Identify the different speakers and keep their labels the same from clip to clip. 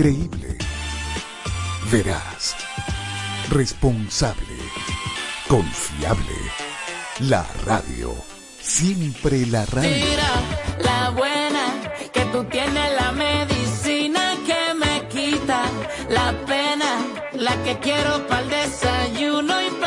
Speaker 1: Creíble. Veraz. Responsable. Confiable. La radio. Siempre la radio.
Speaker 2: Tira la buena, que tú tienes la medicina que me quita la pena, la que quiero para el desayuno y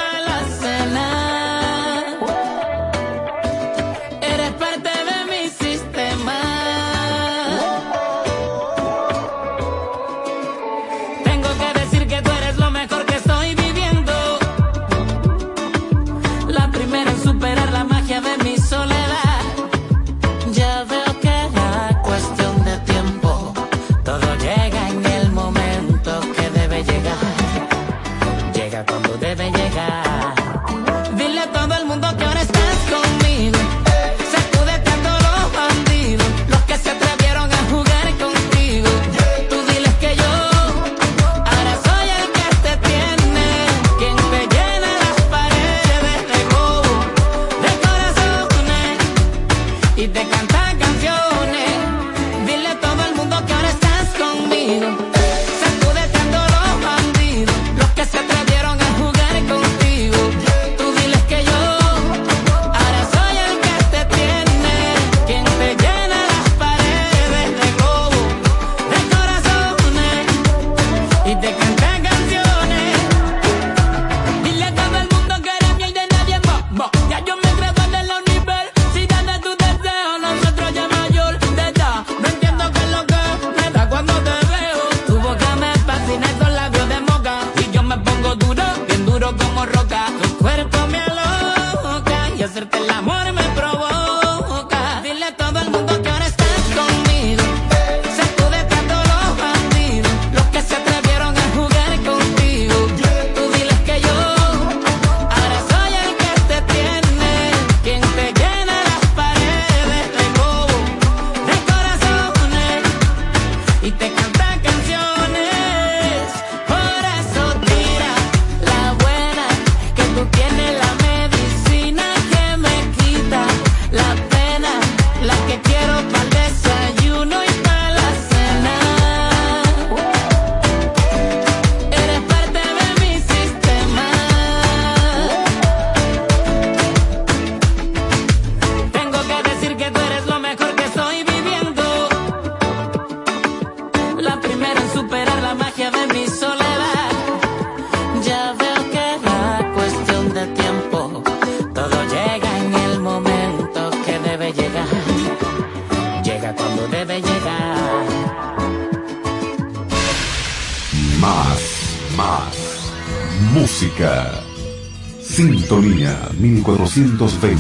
Speaker 3: 220.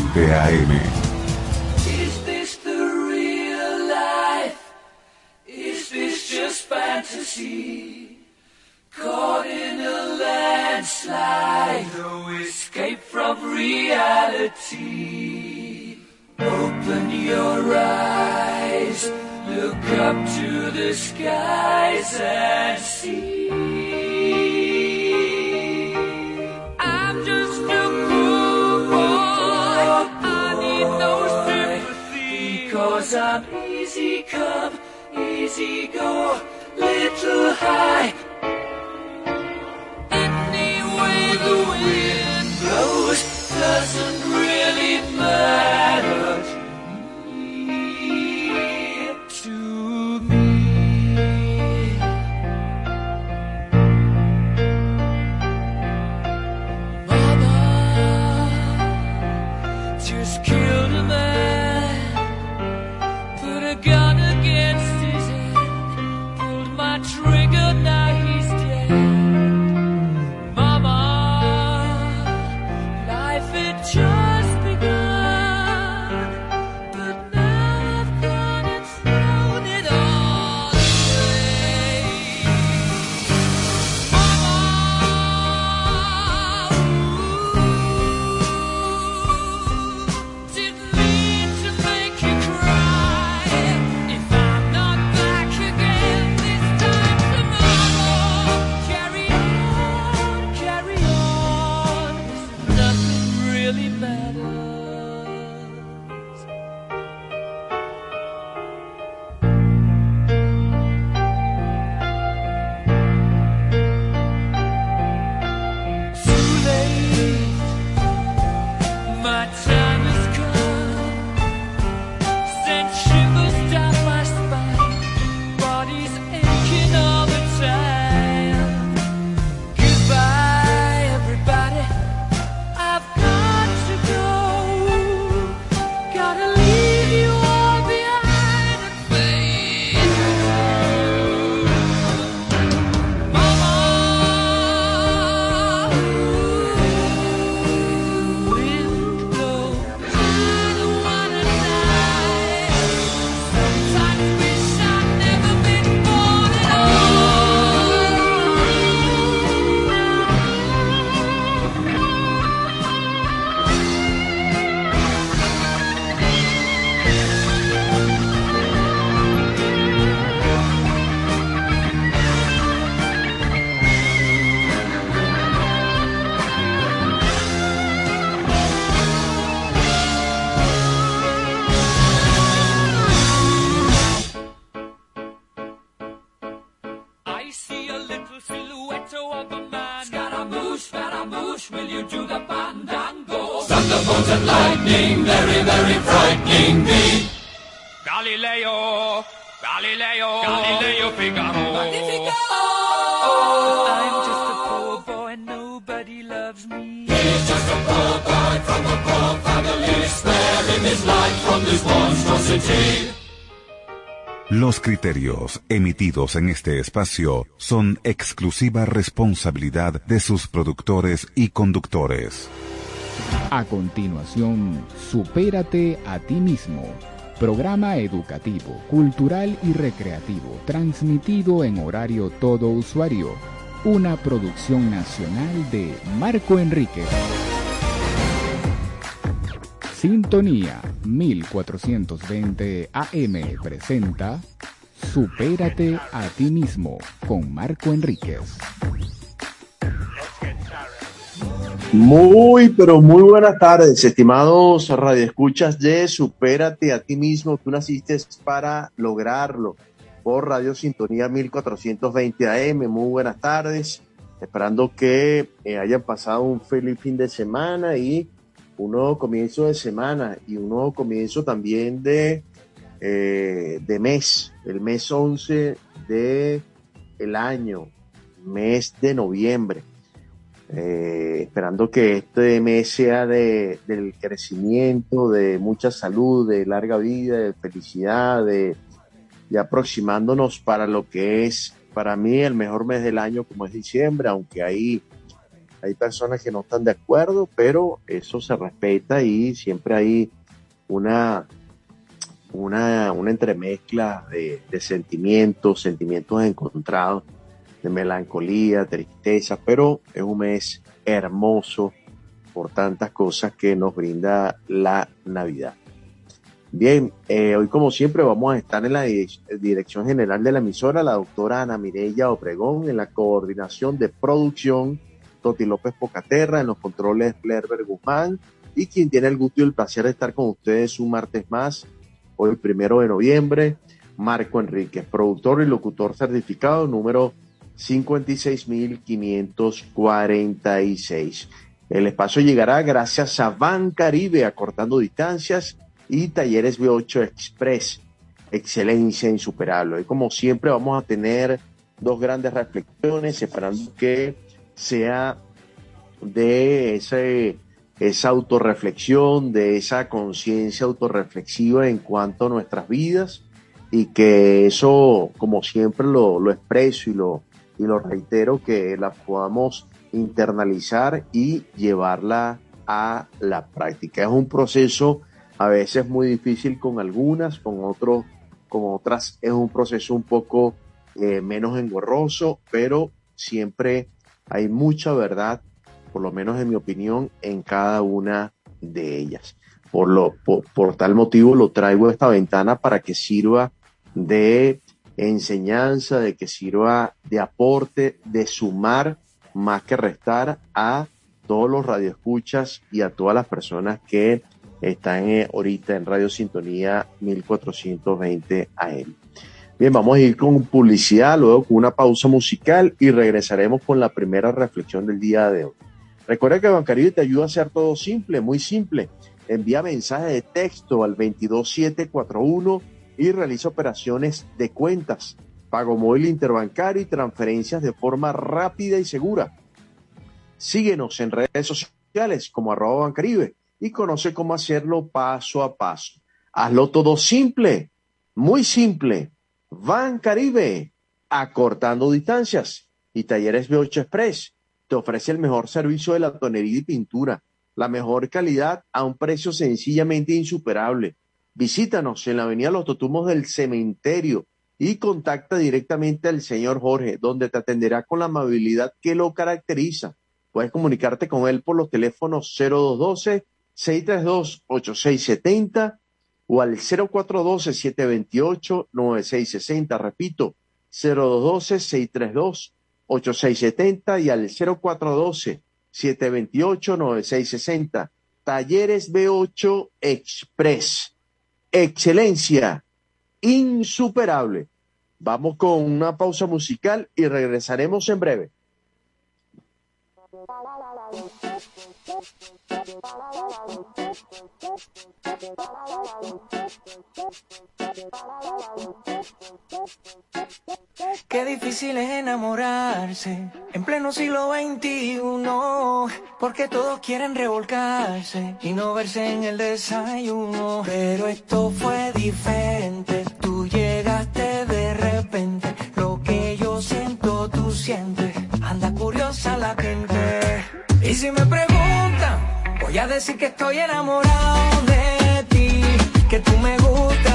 Speaker 3: Galileo, Galileo Figaro. Magnifico! I'm just a poor boy, nobody loves me. He's just a poor boy from a poor family. Spare him his life from this monstrosity.
Speaker 4: Los criterios emitidos en este espacio son exclusiva responsabilidad de sus productores y conductores.
Speaker 5: A continuación, Supérate a ti mismo. Programa educativo, cultural y recreativo, transmitido en horario todo usuario. Una producción nacional de Marco Enríquez. Sintonía 1420 AM presenta Supérate a ti mismo con Marco Enríquez.
Speaker 6: Muy, pero muy buenas tardes, estimados radioescuchas de Supérate a ti mismo. Tú naciste para lograrlo por Radio Sintonía 1420 AM. Muy buenas tardes, esperando que eh, hayan pasado un feliz fin de semana y un nuevo comienzo de semana y un nuevo comienzo también de, eh, de mes, el mes 11 de el año, mes de noviembre. Eh, esperando que este mes sea de, del crecimiento, de mucha salud, de larga vida, de felicidad, de, de aproximándonos para lo que es para mí el mejor mes del año como es diciembre, aunque hay, hay personas que no están de acuerdo, pero eso se respeta y siempre hay una, una, una entremezcla de, de sentimientos, sentimientos encontrados de melancolía, tristeza, pero es un mes hermoso por tantas cosas que nos brinda la Navidad. Bien, eh, hoy como siempre vamos a estar en la di- dirección general de la emisora, la doctora Ana Mireya Obregón, en la coordinación de producción, Toti López Pocaterra, en los controles Flerber Guzmán, y quien tiene el gusto y el placer de estar con ustedes un martes más, hoy primero de noviembre, Marco Enríquez, productor y locutor certificado número 56.546. El espacio llegará gracias a Ban Caribe, acortando distancias, y Talleres B8 Express, excelencia insuperable. Y como siempre vamos a tener dos grandes reflexiones, esperando que sea de ese, esa autorreflexión, de esa conciencia autorreflexiva en cuanto a nuestras vidas y que eso, como siempre lo expreso y lo, y lo reitero, que la podamos internalizar y llevarla a la práctica. Es un proceso a veces muy difícil con algunas, con otros, con otras es un proceso un poco eh, menos engorroso, pero siempre hay mucha verdad, por lo menos en mi opinión, en cada una de ellas. Por, lo, por, por tal motivo lo traigo a esta ventana para que sirva de enseñanza, de que sirva de aporte, de sumar más que restar a todos los radioescuchas y a todas las personas que están eh, ahorita en Radio Sintonía 1420 AM. Bien, vamos a ir con publicidad, luego con una pausa musical y regresaremos con la primera reflexión del día de hoy. Recuerda que Bancaribe te ayuda a hacer todo simple, muy simple. Envía mensaje de texto al 22741 y realiza operaciones de cuentas, pago móvil interbancario y transferencias de forma rápida y segura. Síguenos en redes sociales como arroba Bancaribe y conoce cómo hacerlo paso a paso. Hazlo todo simple, muy simple. Bancaribe, acortando distancias. Y Talleres B8 Express te ofrece el mejor servicio de la tonería y pintura, la mejor calidad a un precio sencillamente insuperable. Visítanos en la avenida Los Totumos del Cementerio y contacta directamente al señor Jorge, donde te atenderá con la amabilidad que lo caracteriza. Puedes comunicarte con él por los teléfonos 0212-632-8670 o al 0412-728-9660. Repito, 0212-632-8670 y al 0412-728-9660. Talleres B8 Express. Excelencia insuperable. Vamos con una pausa musical y regresaremos en breve.
Speaker 7: Qué difícil es enamorarse en pleno siglo XXI, porque todos quieren revolcarse y no verse en el desayuno. Pero esto fue diferente, tú llegaste de repente, lo que yo siento, tú sientes, anda curiosa la gente. Y si me preguntan, voy a decir que estoy enamorado de ti, que tú me gustas,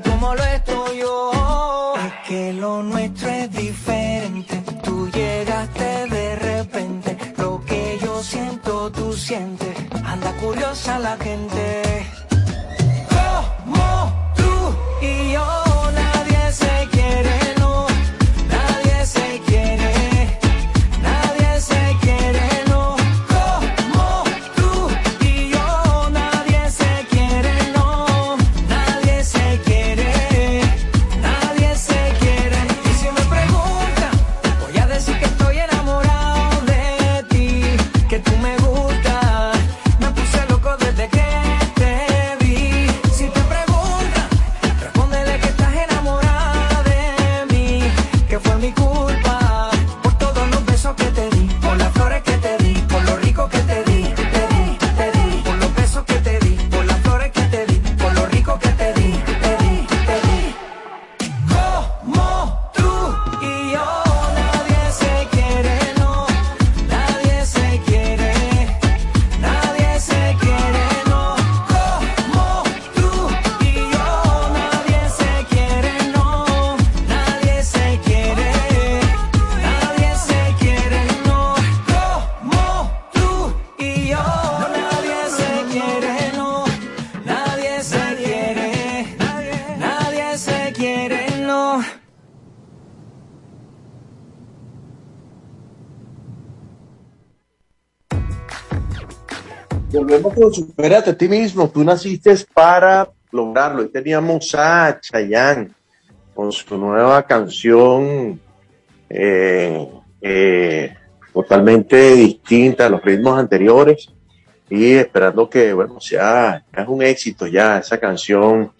Speaker 7: como lo estoy yo. Es que lo nuestro es diferente, tú llegaste de repente, lo que yo siento, tú sientes, anda curiosa la gente.
Speaker 6: Con Supérate a ti mismo. Tú naciste para lograrlo. Y teníamos a Chayanne con su nueva canción eh, eh, totalmente distinta a los ritmos anteriores y esperando que, bueno, sea, es un éxito ya esa canción.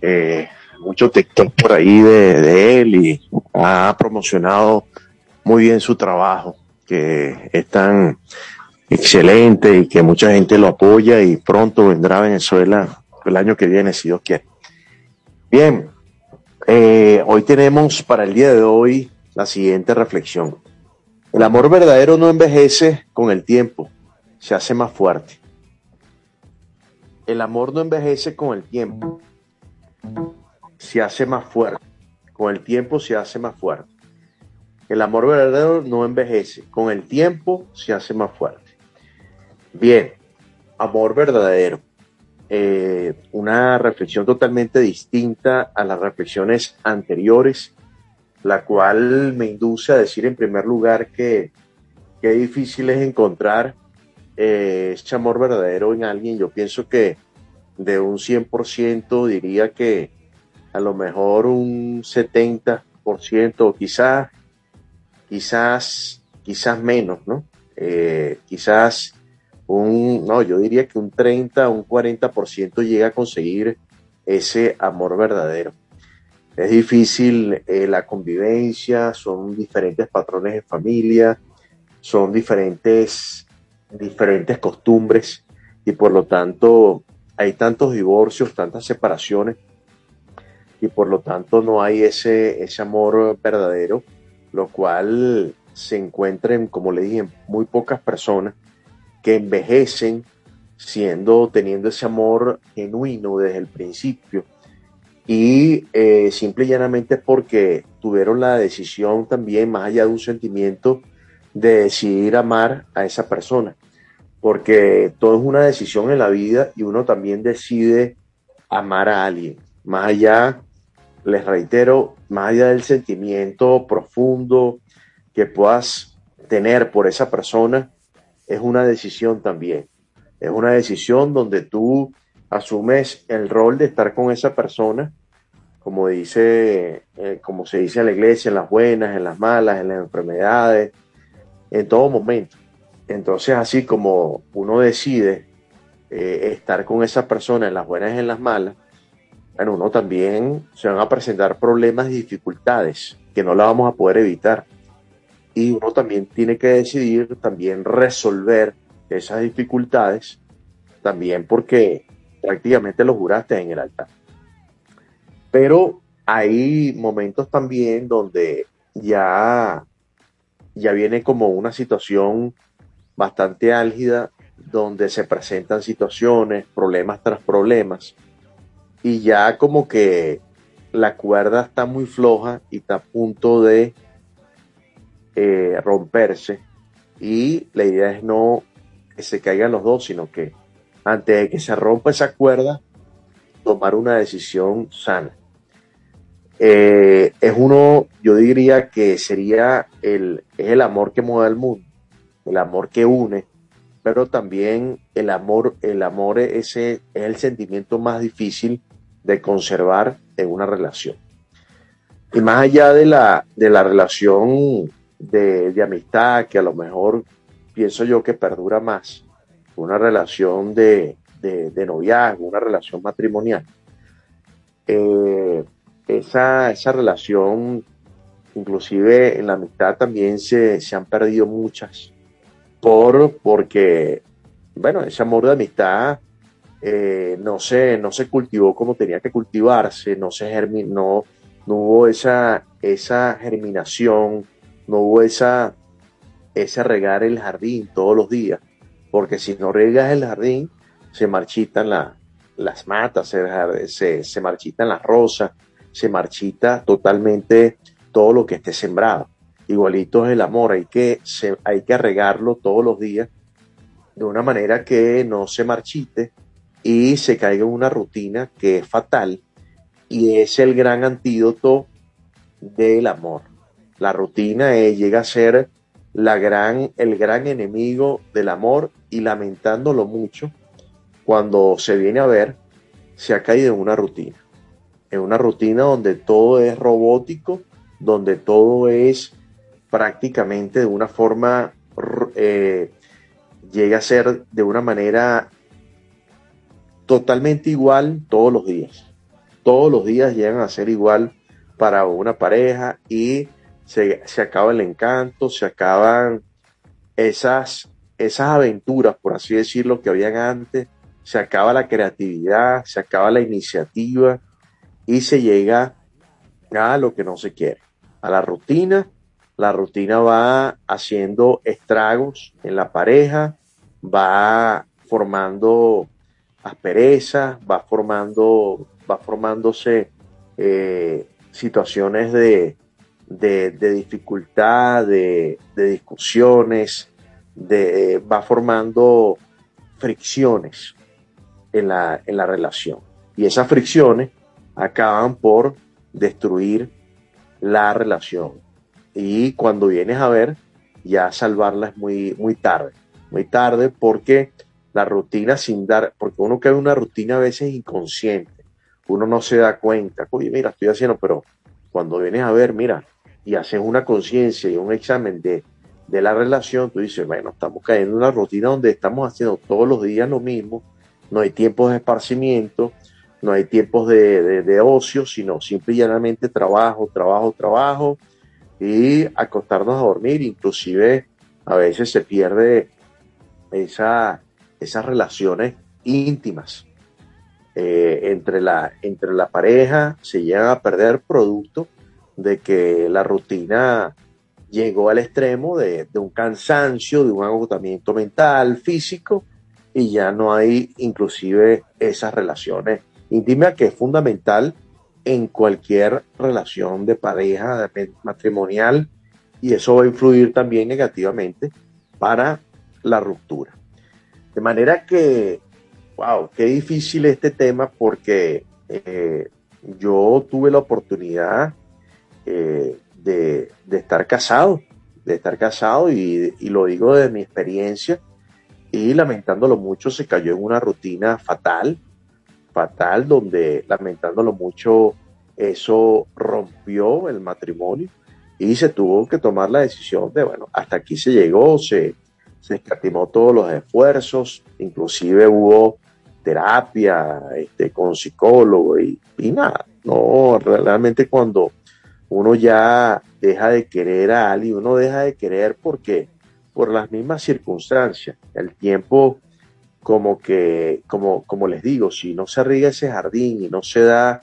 Speaker 6: Eh, mucho TikTok por ahí de, él y ha promocionado muy bien su trabajo, que es tan excelente y que mucha gente lo apoya y pronto vendrá a Venezuela el año que viene, si Dios quiere. Bien, eh, hoy tenemos para el día de hoy la siguiente reflexión. El amor verdadero no envejece con el tiempo, se hace más fuerte. El amor no envejece con el tiempo, se hace más fuerte. Con el tiempo se hace más fuerte. El amor verdadero no envejece, con el tiempo se hace más fuerte. Bien, amor verdadero. Eh, una reflexión totalmente distinta a las reflexiones anteriores, la cual me induce a decir en primer lugar que, que difícil es encontrar eh, ese amor verdadero en alguien. Yo pienso que de un 100% diría que a lo mejor un 70% o quizás, quizás, quizás menos, ¿no? Eh, quizás un, no, yo diría que un 30, un 40% llega a conseguir ese amor verdadero. Es difícil eh, la convivencia, son diferentes patrones de familia, son diferentes, diferentes costumbres y por lo tanto hay tantos divorcios, tantas separaciones y por lo tanto no hay ese, ese amor verdadero, lo cual se encuentra en, como le dije, muy pocas personas que envejecen siendo, teniendo ese amor genuino desde el principio. Y eh, simple y llanamente porque tuvieron la decisión también, más allá de un sentimiento, de decidir amar a esa persona. Porque todo es una decisión en la vida y uno también decide amar a alguien. Más allá, les reitero, más allá del sentimiento profundo que puedas tener por esa persona, es una decisión también. Es una decisión donde tú asumes el rol de estar con esa persona, como dice, eh, como se dice en la iglesia, en las buenas, en las malas, en las enfermedades, en todo momento. Entonces, así como uno decide eh, estar con esa persona en las buenas y en las malas, bueno, uno también se van a presentar problemas y dificultades que no la vamos a poder evitar y uno también tiene que decidir también resolver esas dificultades, también porque prácticamente lo juraste en el altar. Pero hay momentos también donde ya, ya viene como una situación bastante álgida, donde se presentan situaciones, problemas tras problemas, y ya como que la cuerda está muy floja y está a punto de eh, romperse y la idea es no que se caigan los dos, sino que antes de que se rompa esa cuerda, tomar una decisión sana. Eh, es uno, yo diría que sería el, es el amor que mueve el mundo, el amor que une, pero también el amor, el amor ese es el sentimiento más difícil de conservar en una relación. Y más allá de la, de la relación de, amistad que a lo mejor pienso yo que perdura más, una relación de, de, noviazgo, una relación matrimonial. Eh, esa, esa relación, inclusive en la amistad también se, se han perdido muchas, por, porque, bueno, ese amor de amistad eh, no, se, no se cultivó como tenía que cultivarse, no, se germinó, no hubo esa, esa germinación, no hubo esa, ese regar el jardín todos los días, porque si no regas el jardín, se marchitan las matas, se, se, marchitan las rosas, se marchita totalmente todo lo que esté sembrado. Igualito es el amor, hay que, hay que regarlo todos los días de una manera que no se marchite y se caiga en una rutina que es fatal y es el gran antídoto del amor. La rutina llega a ser el gran enemigo del amor y lamentándolo mucho, cuando se viene a ver, se ha caído en una rutina. En una rutina donde todo es robótico, donde todo es prácticamente de una forma eh, llegue a ser de una manera totalmente igual todos los días. Todos los días llegan a ser igual para una pareja y se, acaba el encanto, se acaban esas, esas aventuras, por así decirlo, que habían antes, se acaba la creatividad, se acaba la iniciativa y se llega a lo que no se quiere, a la rutina. La rutina va haciendo estragos en la pareja, va formando aspereza, va formando, va formándose eh, situaciones de, de, dificultad, de, discusiones, de, va formando fricciones en la, en la relación. Y esas fricciones acaban por destruir la relación. Y cuando vienes a ver, ya salvarla es muy, muy tarde. Muy tarde porque la rutina sin dar, porque uno cae en una rutina a veces inconsciente. Uno no se da cuenta. Oye, mira, estoy haciendo, pero cuando vienes a ver, mira, y haces una conciencia y un examen de, de la relación, tú dices, bueno, estamos cayendo en una rutina donde estamos haciendo todos los días lo mismo, no hay tiempos de esparcimiento, no hay tiempos de, ocio, sino simple y llanamente trabajo, trabajo, trabajo y acostarnos a dormir. Inclusive a veces se pierde esa, esas relaciones íntimas eh, entre, la, entre la pareja, se llegan a perder producto de que la rutina llegó al extremo de, un cansancio, de un agotamiento mental, físico, y ya no hay inclusive esas relaciones íntima que es fundamental en cualquier relación de pareja, matrimonial, y eso va a influir también negativamente para la ruptura. De manera que, wow, qué difícil este tema porque eh, yo tuve la oportunidad eh, de, estar casado, de estar casado y, y lo digo de mi experiencia y lamentándolo mucho se cayó en una rutina fatal, fatal, donde lamentándolo mucho, eso rompió el matrimonio y se tuvo que tomar la decisión de, bueno, hasta aquí se llegó, se, se escatimó todos los esfuerzos, inclusive hubo terapia este, con psicólogo y, y nada, no, realmente cuando uno ya deja de querer a alguien, uno deja de querer porque por las mismas circunstancias, el tiempo como que, como, como les digo, si no se riega ese jardín y no se da,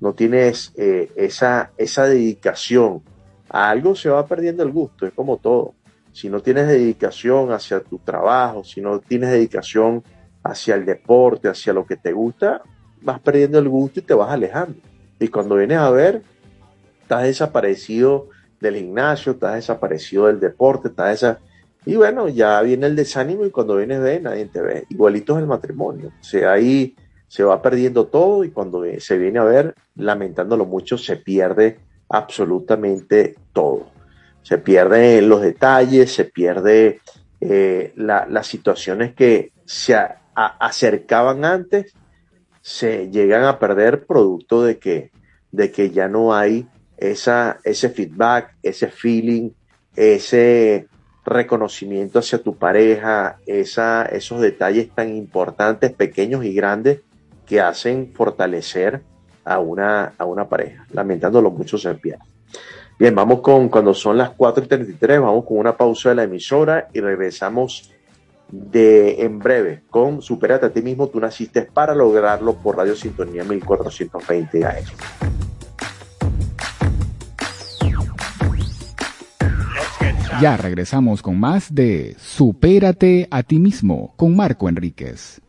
Speaker 6: no tienes eh, esa, esa dedicación a algo, se va perdiendo el gusto, es como todo. Si no tienes dedicación hacia tu trabajo, si no tienes dedicación hacia el deporte, hacia lo que te gusta, vas perdiendo el gusto y te vas alejando. Y cuando vienes a ver, estás desaparecido del gimnasio, estás desaparecido del deporte, estás desaparecido y bueno, ya viene el desánimo y cuando vienes ve, nadie te ve. Igualito es el matrimonio. O ahí se va perdiendo todo y cuando se viene a ver, lamentándolo mucho, se pierde absolutamente todo. Se pierden los detalles, se pierde eh, las situaciones que se acercaban antes, se llegan a perder producto de que, de que ya no hay esa, ese feedback, ese feeling, ese, reconocimiento hacia tu pareja, esa, esos detalles tan importantes, pequeños y grandes, que hacen fortalecer a una, a una pareja. Lamentándolo mucho se pierde. Bien, vamos con cuando son las 4 y 33, vamos con una pausa de la emisora y regresamos de en breve con Superate a ti mismo, tú naciste para lograrlo por Radio Sintonía 1420 AM.
Speaker 5: Ya regresamos con más de Supérate a ti mismo con Marco Enríquez.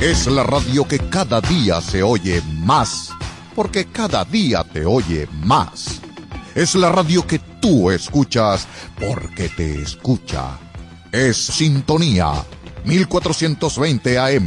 Speaker 8: Es la radio que cada día se oye más, porque cada día te oye más. Es la radio que tú escuchas porque te escucha. Es Sintonía 1420 AM.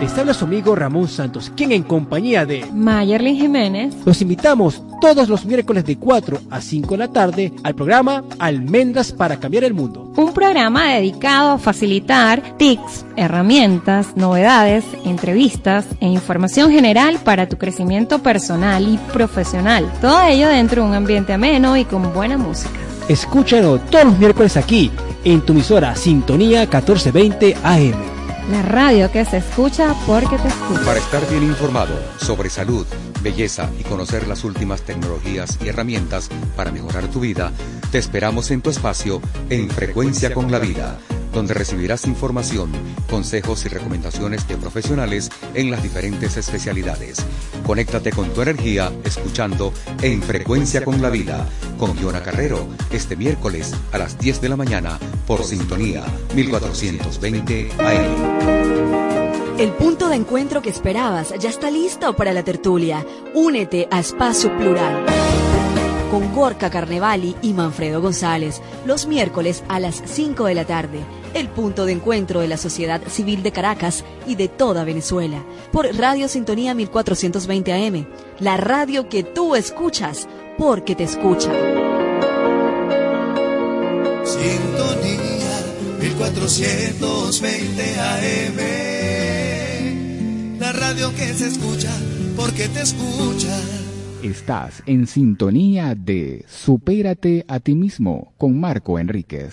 Speaker 9: Les habla su amigo Ramón Santos, quien en compañía de
Speaker 10: Mayerlin Jiménez
Speaker 9: los invitamos todos los miércoles de 4 a 5 de la tarde al programa Almendras para Cambiar el Mundo.
Speaker 10: Un programa dedicado a facilitar tips, herramientas, novedades, entrevistas e información general para tu crecimiento personal y profesional. Todo ello dentro de un ambiente ameno y con buena música.
Speaker 9: Escúchalo todos los miércoles aquí en tu emisora Sintonía 1420 AM.
Speaker 10: La radio que se escucha porque te escucha.
Speaker 11: Para estar bien informado sobre salud, belleza y conocer las últimas tecnologías y herramientas para mejorar tu vida, te esperamos en tu espacio en Frecuencia con la Vida donde recibirás información, consejos y recomendaciones de profesionales en las diferentes especialidades. Conéctate con tu energía escuchando En Frecuencia con la Vida con Giona Carrero este miércoles a las 10 de la mañana por Sintonía 1420 AM.
Speaker 12: El punto de encuentro que esperabas ya está listo para la tertulia. Únete a Espacio Plural con Gorka Carnevali y Manfredo González, los miércoles a las 5 de la tarde el punto de encuentro de la sociedad civil de Caracas y de toda Venezuela, por Radio Sintonía 1420 AM, la radio que tú escuchas porque te escucha.
Speaker 13: Sintonía 1420 AM, la radio que se escucha porque te escucha.
Speaker 5: Estás en sintonía de Supérate a ti mismo con Marco Enríquez.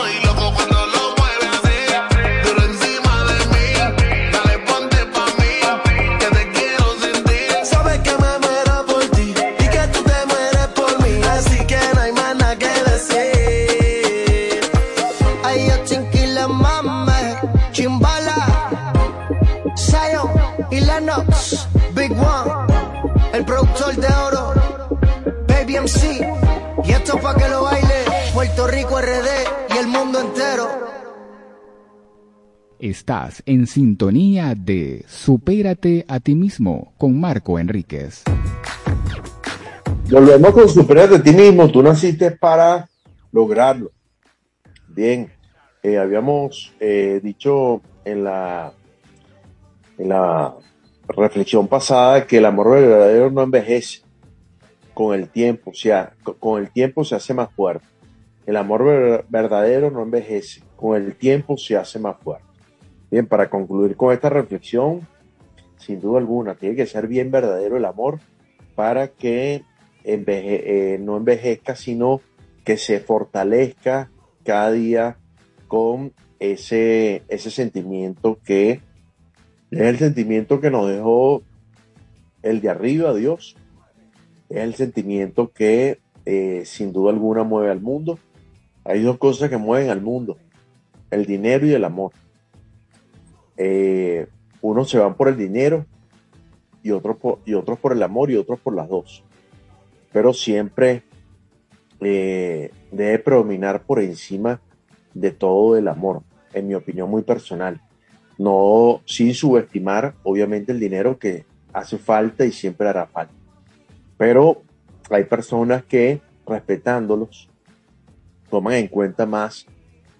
Speaker 5: Estás en sintonía de Supérate a ti mismo con Marco Enríquez.
Speaker 6: Volvemos con Superate a ti mismo. Tú naciste para lograrlo. Bien, eh, habíamos eh, dicho en la, en la reflexión pasada que el amor verdadero no envejece con el tiempo, o sea, co- con el tiempo se hace más fuerte. El amor ver- verdadero no envejece, con el tiempo se hace más fuerte. Bien, para concluir con esta reflexión, sin duda alguna, tiene que ser bien verdadero el amor para que eh, no envejezca, sino que se fortalezca cada día con ese, ese sentimiento que es el sentimiento que nos dejó el de arriba, Dios. Es el sentimiento que eh, sin duda alguna mueve al mundo. Hay dos cosas que mueven al mundo, el dinero y el amor. Eh, unos se van por el dinero y otros por, y otros por el amor y otros por las dos. Pero siempre eh, debe predominar por encima de todo el amor, en mi opinión muy personal. No sin subestimar, obviamente, el dinero que hace falta y siempre hará falta. Pero hay personas que, respetándolos, toman en cuenta más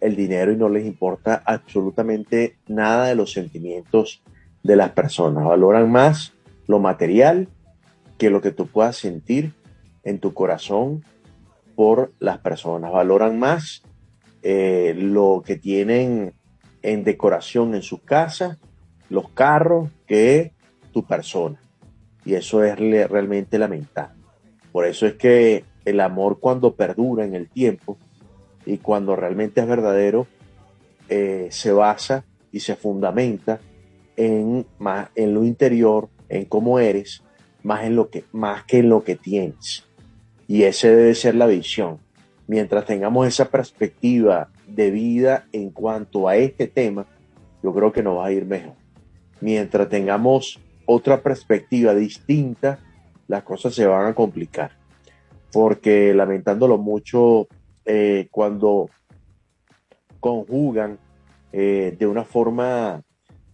Speaker 6: el dinero y no les importa absolutamente nada de los sentimientos de las personas. Valoran más lo material que lo que tú puedas sentir en tu corazón por las personas. Valoran más eh, lo que tienen en decoración en su casa, los carros, que tu persona. Y eso es realmente lamentable. Por eso es que el amor cuando perdura en el tiempo y cuando realmente es verdadero, eh, se basa y se fundamenta en, más, en lo interior, en cómo eres, más, en lo que, más que en lo que tienes. Y esa debe ser la visión. Mientras tengamos esa perspectiva de vida en cuanto a este tema, yo creo que nos va a ir mejor. Mientras tengamos otra perspectiva distinta, las cosas se van a complicar. Porque lamentándolo mucho, eh, cuando conjugan eh, de una forma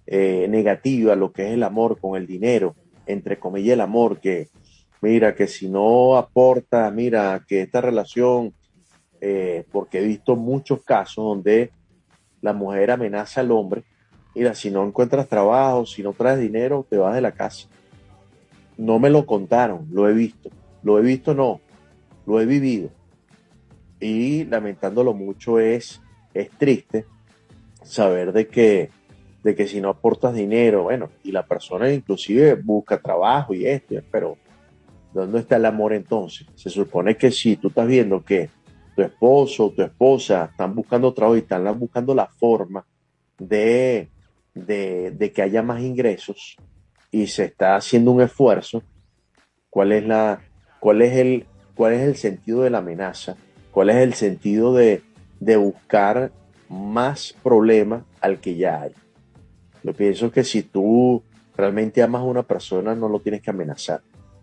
Speaker 6: eh, negativa lo que es el amor con el dinero, entre comillas el amor, que mira, que si no aporta, mira, que esta relación, eh, porque he visto muchos casos donde la mujer amenaza al hombre, mira, si no encuentras trabajo, si no traes dinero, te vas de la casa. No me lo contaron, lo he visto, lo he visto no, lo he vivido. Y lamentándolo mucho es, es triste saber de que, de que si no aportas dinero, bueno, y la persona inclusive busca trabajo y esto, pero ¿dónde está el amor entonces? Se supone que si tú estás viendo que tu esposo o tu esposa están buscando trabajo y están buscando la forma de, de, de que haya más ingresos y se está haciendo un esfuerzo, ¿cuál es la, cuál es el, cuál es el sentido de la amenaza? ¿Cuál es el sentido de, de buscar más problemas al que ya hay? Yo pienso que si tú realmente amas a una persona, no lo tienes que amenazar.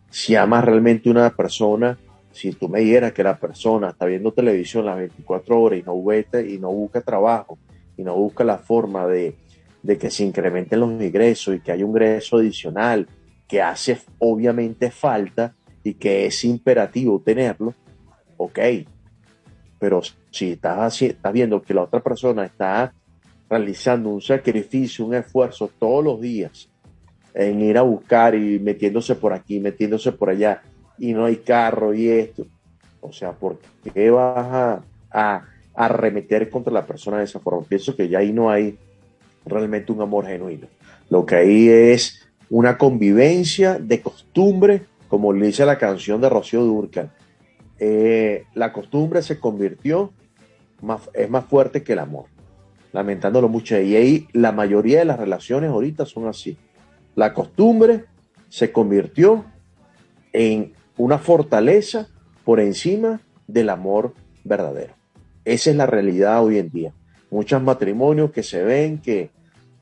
Speaker 6: Si amas realmente a una persona, si tú me dijeras que la persona está viendo televisión las 24 horas y no, vete, y no busca trabajo y no busca la forma de, de que se incrementen los ingresos y que haya un ingreso adicional que hace obviamente falta y que es imperativo tenerlo, ok. Pero si estás, estás viendo que la otra persona está realizando un sacrificio, un esfuerzo todos los días en ir a buscar y metiéndose por aquí, metiéndose por allá, y no hay carro y esto. O sea, ¿por qué vas a, a arremeter contra la persona de esa forma? Pienso que ya ahí no hay, realmente un amor genuino. Lo que hay es una convivencia de costumbre, como le dice la canción de Rocío Durcal. Eh, la costumbre se convirtió, más, es más fuerte que el amor, lamentándolo mucho. Y ahí la mayoría de las relaciones ahorita son así. La costumbre se convirtió en una fortaleza por encima del amor verdadero. Esa es la realidad hoy en día. Muchos matrimonios que se ven que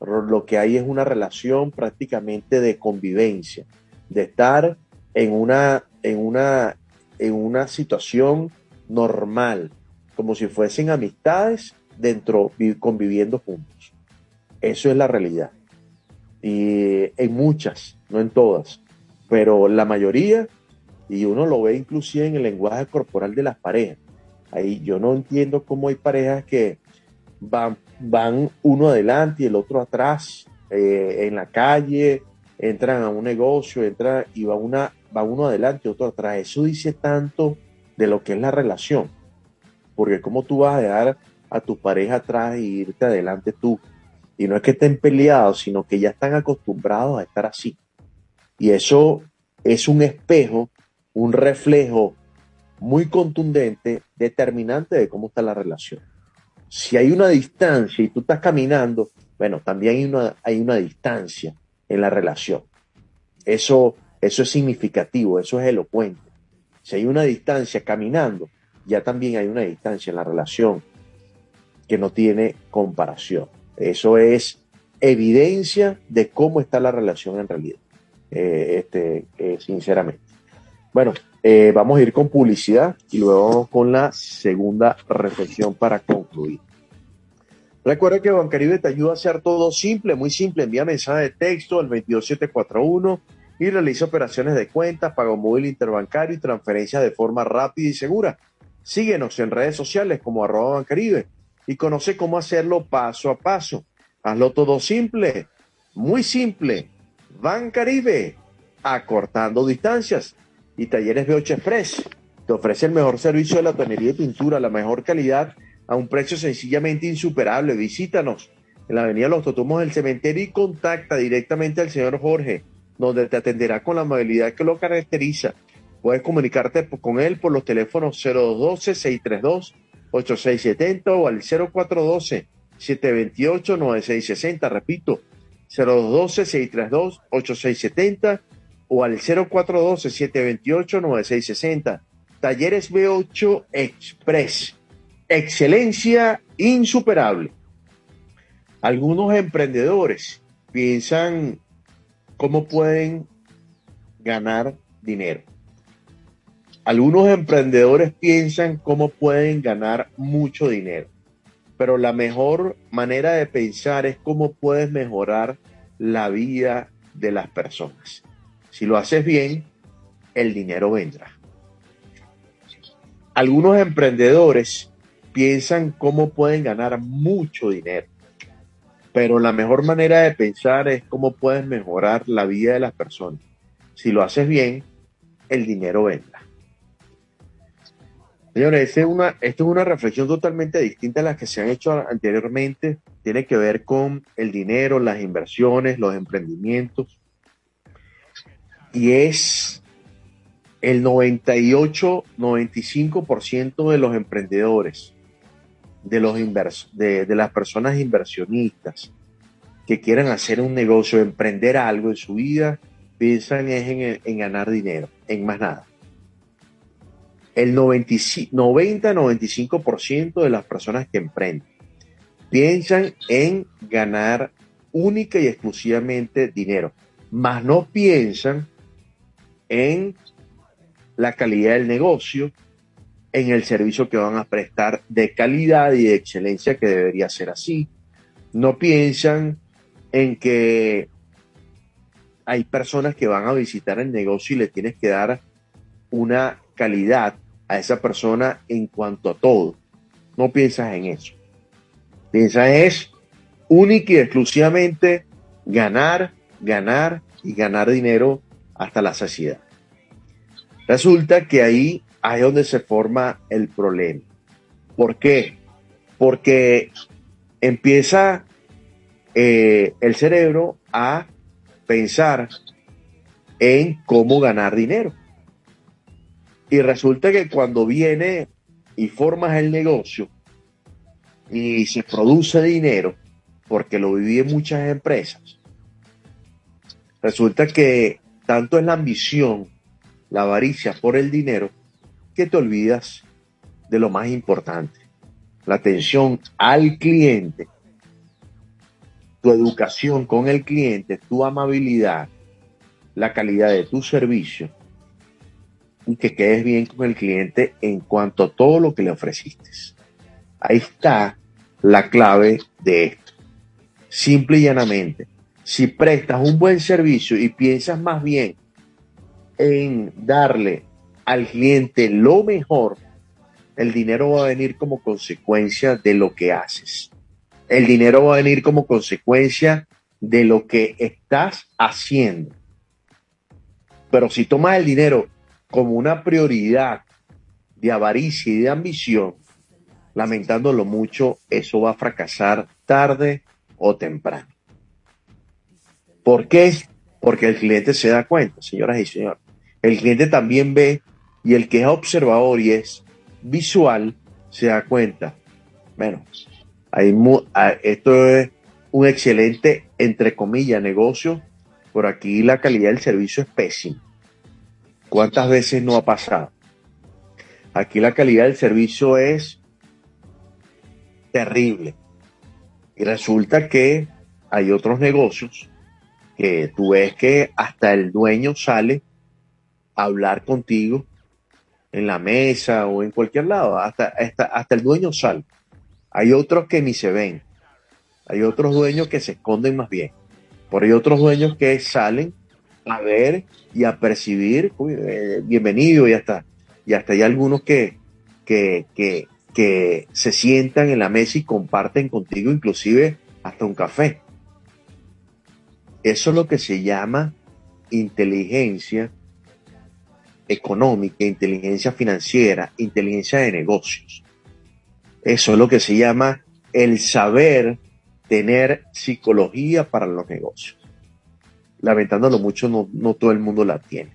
Speaker 6: lo que hay es una relación prácticamente de convivencia, de estar en una, en una, en una situación normal, como si fuesen amistades dentro, vi- conviviendo juntos. Eso es la realidad. Y en muchas, no en todas, pero la mayoría, y uno lo ve inclusive en el lenguaje corporal de las parejas. Ahí yo no entiendo cómo hay parejas que van, van uno adelante y el otro atrás, eh, en la calle, entran a un negocio, entran y va, una, va uno adelante otro atrás. Eso dice tanto de lo que es la relación. Porque cómo tú vas a dejar a tu pareja atrás y irte adelante tú. Y no es que estén peleados, sino que ya están acostumbrados a estar así. Y eso es un espejo, un reflejo muy contundente, determinante de cómo está la relación. Si hay una distancia y tú estás caminando, bueno, también hay una, hay una distancia en la relación. Eso, eso es significativo, eso es elocuente. Si hay una distancia caminando, ya también hay una distancia en la relación que no tiene comparación. Eso es evidencia de cómo está la relación en realidad, eh, este, eh, sinceramente. Bueno, eh, vamos a ir con publicidad y luego vamos con la segunda reflexión para concluir. Recuerda que Bancaribe te ayuda a hacer todo simple, muy simple. Envía mensaje de texto al 22741 y realiza operaciones de cuenta, pago móvil interbancario y transferencias de forma rápida y segura. Síguenos en redes sociales como arroba Bancaribe y conoce cómo hacerlo paso a paso. Hazlo todo simple, muy simple. Bancaribe, acortando distancias. Y Talleres B8 Express te ofrece el mejor servicio de la tonería y pintura, la mejor calidad a un precio sencillamente insuperable. Visítanos en la avenida Los Totumos del Cementerio y contacta directamente al señor Jorge, donde te atenderá con la amabilidad que lo caracteriza. Puedes comunicarte con él por los teléfonos 0212-632-8670 o al 0412-728-9660. Repito, 0212-632-8670 o al 0412-728-9660. Talleres B8 Express. Excelencia insuperable. Algunos emprendedores piensan cómo pueden ganar dinero. Algunos emprendedores piensan cómo pueden ganar mucho dinero, pero la mejor manera de pensar es cómo puedes mejorar la vida de las personas. Si lo haces bien, el dinero vendrá. Algunos emprendedores piensan cómo pueden ganar mucho dinero, pero la mejor manera de pensar es cómo puedes mejorar la vida de las personas. Si lo haces bien, el dinero vendrá. Señores, esta es, una, esta es una reflexión totalmente distinta a las que se han hecho anteriormente. Tiene que ver con el dinero, las inversiones, los emprendimientos. Y es el 98, 95% de los emprendedores, de, los de, de las personas inversionistas que quieran hacer un negocio, emprender algo en su vida, piensan en, en ganar dinero, en más nada. El 90-95% de las personas que emprenden piensan en ganar única y exclusivamente dinero, más no piensan en la calidad del negocio, en el servicio que van a prestar de calidad y de excelencia que debería ser así. No piensan en que hay personas que van a visitar el negocio y le tienes que dar una calidad a esa persona en cuanto a todo. No piensas en eso. Piensas es única y exclusivamente ganar, ganar y ganar dinero hasta la saciedad. Resulta que ahí es donde se forma el problema. ¿Por qué? Porque empieza eh, el cerebro a pensar en cómo ganar dinero. Y resulta que cuando viene y formas el negocio y se produce dinero, porque lo viví en muchas empresas, resulta que tanto es la ambición, la avaricia por el dinero, que te olvidas de lo más importante, la atención al cliente, tu educación con el cliente, tu amabilidad, la calidad de tu servicio y que quedes bien con el cliente en cuanto a todo lo que le ofreciste. Ahí está la clave de esto. Simple y llanamente, si prestas un buen servicio y piensas más bien en darle al cliente lo mejor, el dinero va a venir como consecuencia de lo que haces. El dinero va a venir como consecuencia de lo que estás haciendo. Pero si tomas el dinero como una prioridad de avaricia y de ambición, lamentándolo mucho, eso va a fracasar tarde o temprano. ¿Por qué? Porque el cliente se da cuenta, señoras y señores. El cliente también ve y el que es observador y es visual se da cuenta. Bueno, hay ah, esto es un excelente, entre comillas, negocio. Por aquí la calidad del servicio es pésima. ¿Cuántas veces no ha pasado? Aquí la calidad del servicio es terrible. Y resulta que hay otros negocios que tú ves que hasta el dueño sale a hablar contigo en la mesa o en cualquier lado, hasta, hasta, hasta el dueño sale. Hay otros que ni se ven. Hay otros dueños que se esconden más bien. Por hay otros dueños que salen a ver y a percibir, eh, bienvenido, y hasta, y hasta hay algunos que, que, que, que se sientan en la mesa y comparten contigo inclusive hasta un café. Eso es lo que se llama inteligencia económica, inteligencia financiera, inteligencia de negocios. Eso es lo que se llama el saber tener psicología para los negocios. Lamentándolo mucho, no, no todo el mundo la tiene.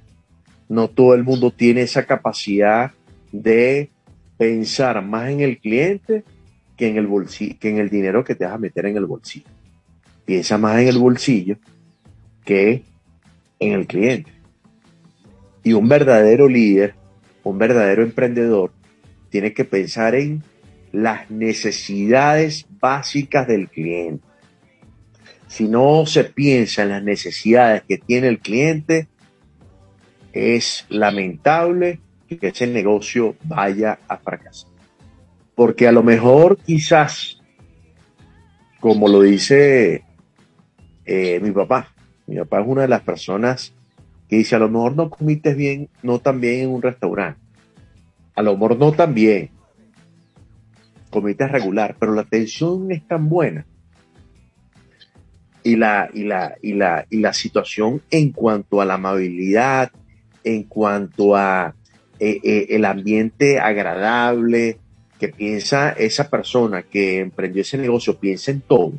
Speaker 6: No todo el mundo tiene esa capacidad de pensar más en el cliente que en el bolsillo, que en el dinero que te vas a meter en el bolsillo. Piensa más en el bolsillo que en el cliente. Y un verdadero líder, un verdadero emprendedor, tiene que pensar en las necesidades básicas del cliente. Si no se piensa en las necesidades que tiene el cliente, es lamentable que ese negocio vaya a fracasar. Porque a lo mejor quizás, como lo dice eh, mi papá, mi papá es una de las personas que dice, a lo mejor no comiste bien, no tan bien en un restaurante. A lo mejor no tan bien. Comiste regular, pero la atención es tan buena. Y la, y la, y la, y la situación en cuanto a la amabilidad, en cuanto a eh, eh, el ambiente agradable, que piensa esa persona que emprendió ese negocio, piensa en todo.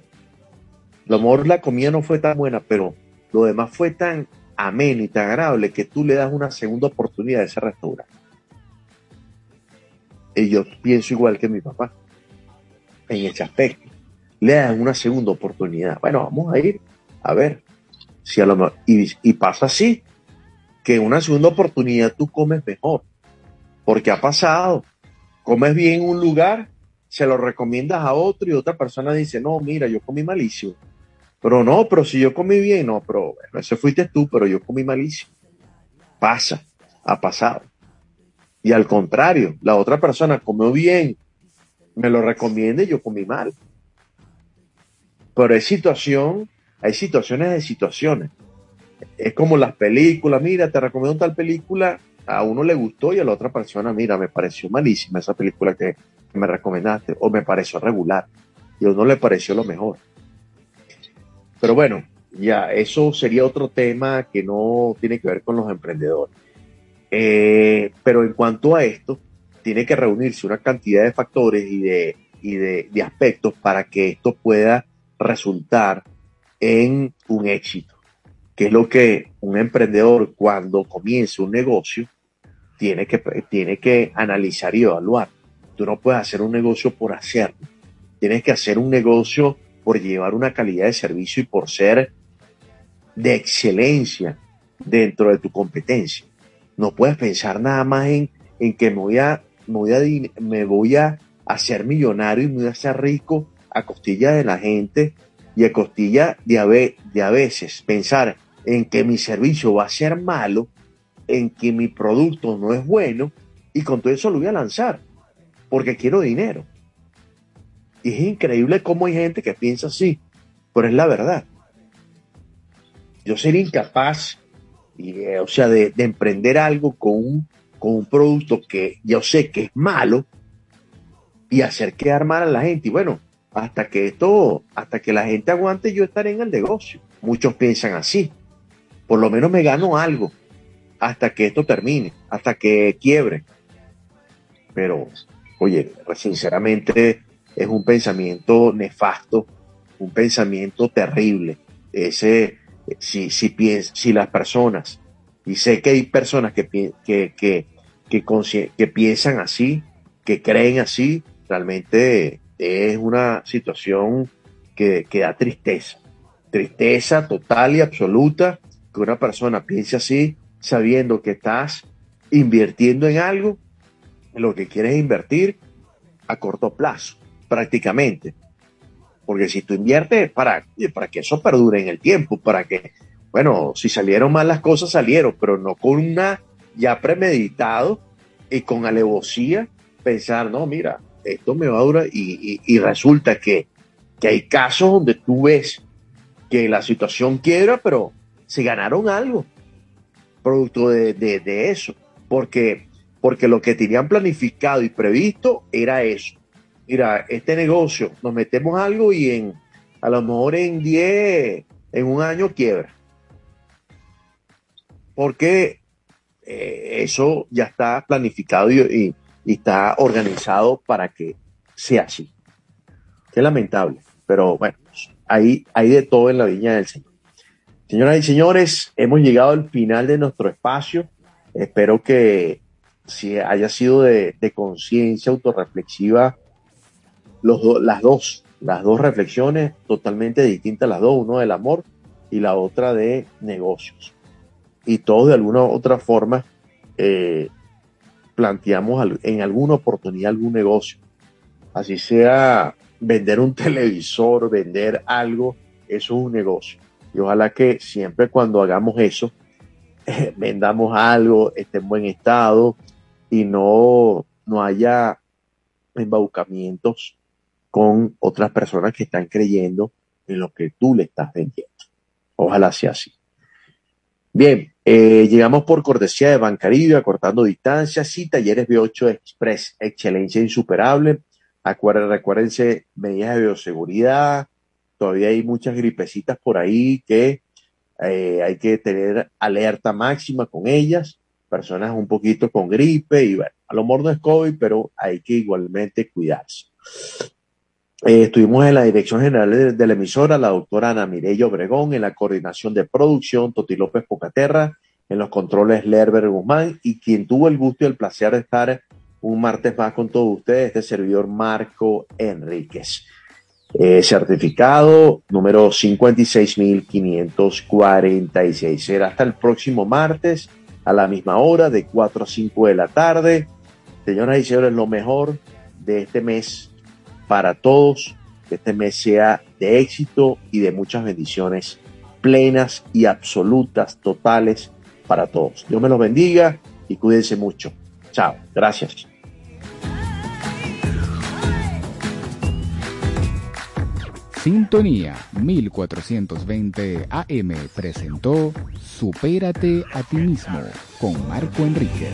Speaker 6: A lo mejor la comida no fue tan buena, pero lo demás fue tan ameno y tan agradable que tú le das una segunda oportunidad a ese restaurante. Y yo pienso igual que mi papá en ese aspecto. Le dan una segunda oportunidad. Bueno, vamos a ir a ver si a lo mejor. Y, pasa así, que una segunda oportunidad tú comes mejor. Porque ha pasado. Comes bien en un lugar, se lo recomiendas a otro y otra persona dice, no, mira, yo comí malísimo. Pero no, pero si yo comí bien, no, pero bueno, ese fuiste tú, pero yo comí malísimo. Pasa, ha pasado. Y al contrario, la otra persona comió bien, me lo recomienda yo comí mal. Pero hay situación, hay situaciones de situaciones. Es como las películas, mira, te recomiendo tal película, a uno le gustó y a la otra persona, mira, me pareció malísima esa película que me recomendaste, o me pareció regular, y a uno le pareció lo mejor. Pero bueno, ya, eso sería otro tema que no tiene que ver con los emprendedores. Eh, pero en cuanto a esto, tiene que reunirse una cantidad de factores y de, y de, aspectos para que esto pueda resultar en un éxito, que es lo que un emprendedor cuando comienza un negocio tiene que, tiene que analizar y evaluar. Tú no puedes hacer un negocio por hacerlo. Tienes que hacer un negocio por llevar una calidad de servicio y por ser de excelencia dentro de tu competencia. No puedes pensar nada más en, en que me voy, a, me, voy a, me voy a hacer millonario y me voy a hacer rico a costilla de la gente y a costilla de a, ve- de a veces pensar en que mi servicio va a ser malo, en que mi producto no es bueno y con todo eso lo voy a lanzar porque quiero dinero. Y es increíble cómo hay gente que piensa así, pero es la verdad. Yo sería incapaz, y, eh, o sea, de, de emprender algo con un, con un producto que yo sé que es malo y hacer quedar mal a la gente. Y bueno, hasta que esto, hasta que la gente aguante, yo estaré en el negocio. Muchos piensan así. Por lo menos me gano algo hasta que esto termine, hasta que quiebre. Pero, oye, sinceramente es un pensamiento nefasto, un pensamiento terrible. Ese, si, si, piens- si las personas, y sé que hay personas que, que, que, que, que piensan así, que creen así, realmente es una situación que, que da tristeza. Tristeza total y absoluta que una persona piense así, sabiendo que estás invirtiendo en algo, lo que quieres invertir a corto plazo, prácticamente. Porque si tú inviertes para, para que eso perdure en el tiempo, para que, bueno, si salieron mal las cosas, salieron, pero no con una ya premeditado y con alevosía pensar, no, mira, esto me va a durar y, resulta que, que hay casos donde tú ves que la situación quiebra, pero se ganaron algo producto de, de- de eso, porque, porque lo que tenían planificado y previsto era eso. Mira, este negocio, nos metemos algo y en, a lo mejor en 10, en un año quiebra. Porque eh, eso ya está planificado y, está organizado para que sea así. Qué lamentable, pero bueno, hay, hay de todo en la viña del Señor. Señoras y señores, hemos llegado al final de nuestro espacio. Espero que si haya sido de, de conciencia autorreflexiva, los las dos, las dos reflexiones totalmente distintas, las dos, uno del amor y la otra de negocios. Y todos de alguna u otra forma eh, planteamos en alguna oportunidad algún negocio. Así sea vender un televisor, vender algo, eso es un negocio. Y ojalá que siempre cuando hagamos eso, vendamos algo, esté en buen estado y no, no haya embaucamientos con otras personas que están creyendo en lo que tú le estás vendiendo. Ojalá sea así. Bien, eh, llegamos por cortesía de Bancaribe, acortando distancias y talleres B8 Express, excelencia insuperable. Acuérdense, recuérdense, medidas de bioseguridad. Todavía hay muchas gripecitas por ahí que eh, hay que tener alerta máxima con ellas. Personas un poquito con gripe y a lo mejor no es COVID, pero hay que igualmente cuidarse. Eh, estuvimos en la dirección general de, la emisora, la doctora Ana Mireya Obregón, en la coordinación de producción, Toti López Pocaterra, en los controles Lerber Guzmán, y quien tuvo el gusto y el placer de estar un martes más con todos ustedes, este servidor Marco Enríquez. Eh, certificado número 56.546. Será hasta el próximo martes a la misma hora, de 4 a 5 de la tarde. Señoras y señores, lo mejor de este mes para todos, que este mes sea de éxito y de muchas bendiciones plenas y absolutas, totales para todos. Dios me los bendiga y cuídense mucho. Chao. Gracias.
Speaker 5: Sintonía 1420 AM presentó Supérate a ti mismo con Marco Enríquez.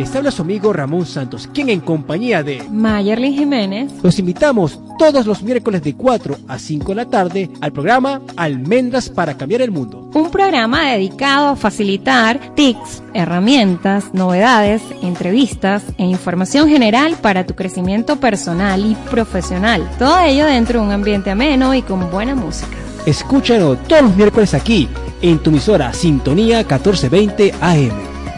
Speaker 9: Les habla su amigo Ramón Santos, quien en compañía de
Speaker 10: Mayerlin Jiménez
Speaker 9: los invitamos todos los miércoles de 4 a 5 de la tarde al programa Almendras para cambiar el mundo.
Speaker 10: Un programa dedicado a facilitar tips, herramientas, novedades, entrevistas e información general para tu crecimiento personal y profesional. Todo ello dentro de un ambiente ameno y con buena música.
Speaker 9: Escúchalo todos los miércoles aquí, en tu emisora Sintonía 1420 AM.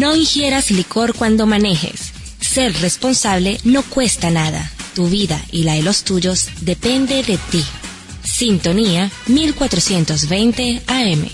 Speaker 14: No ingieras licor cuando manejes. Ser responsable no cuesta nada. Tu vida y la de los tuyos depende de ti. Sintonía 1420 AM.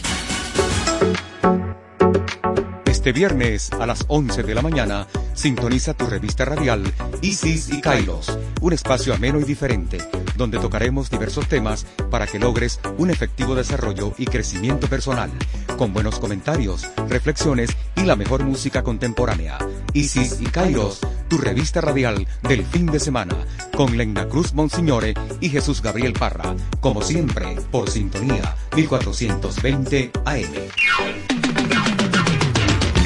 Speaker 11: Este viernes a las 11 de la mañana, sintoniza tu revista radial Isis y Kairos, un espacio ameno y diferente, donde tocaremos diversos temas para que logres un efectivo desarrollo y crecimiento personal, con buenos comentarios, reflexiones y la mejor música contemporánea. Isis y Kairos, tu revista radial del fin de semana, con Lena Cruz Monsignore y Jesús Gabriel Parra, como siempre, por sintonía 1420 AM.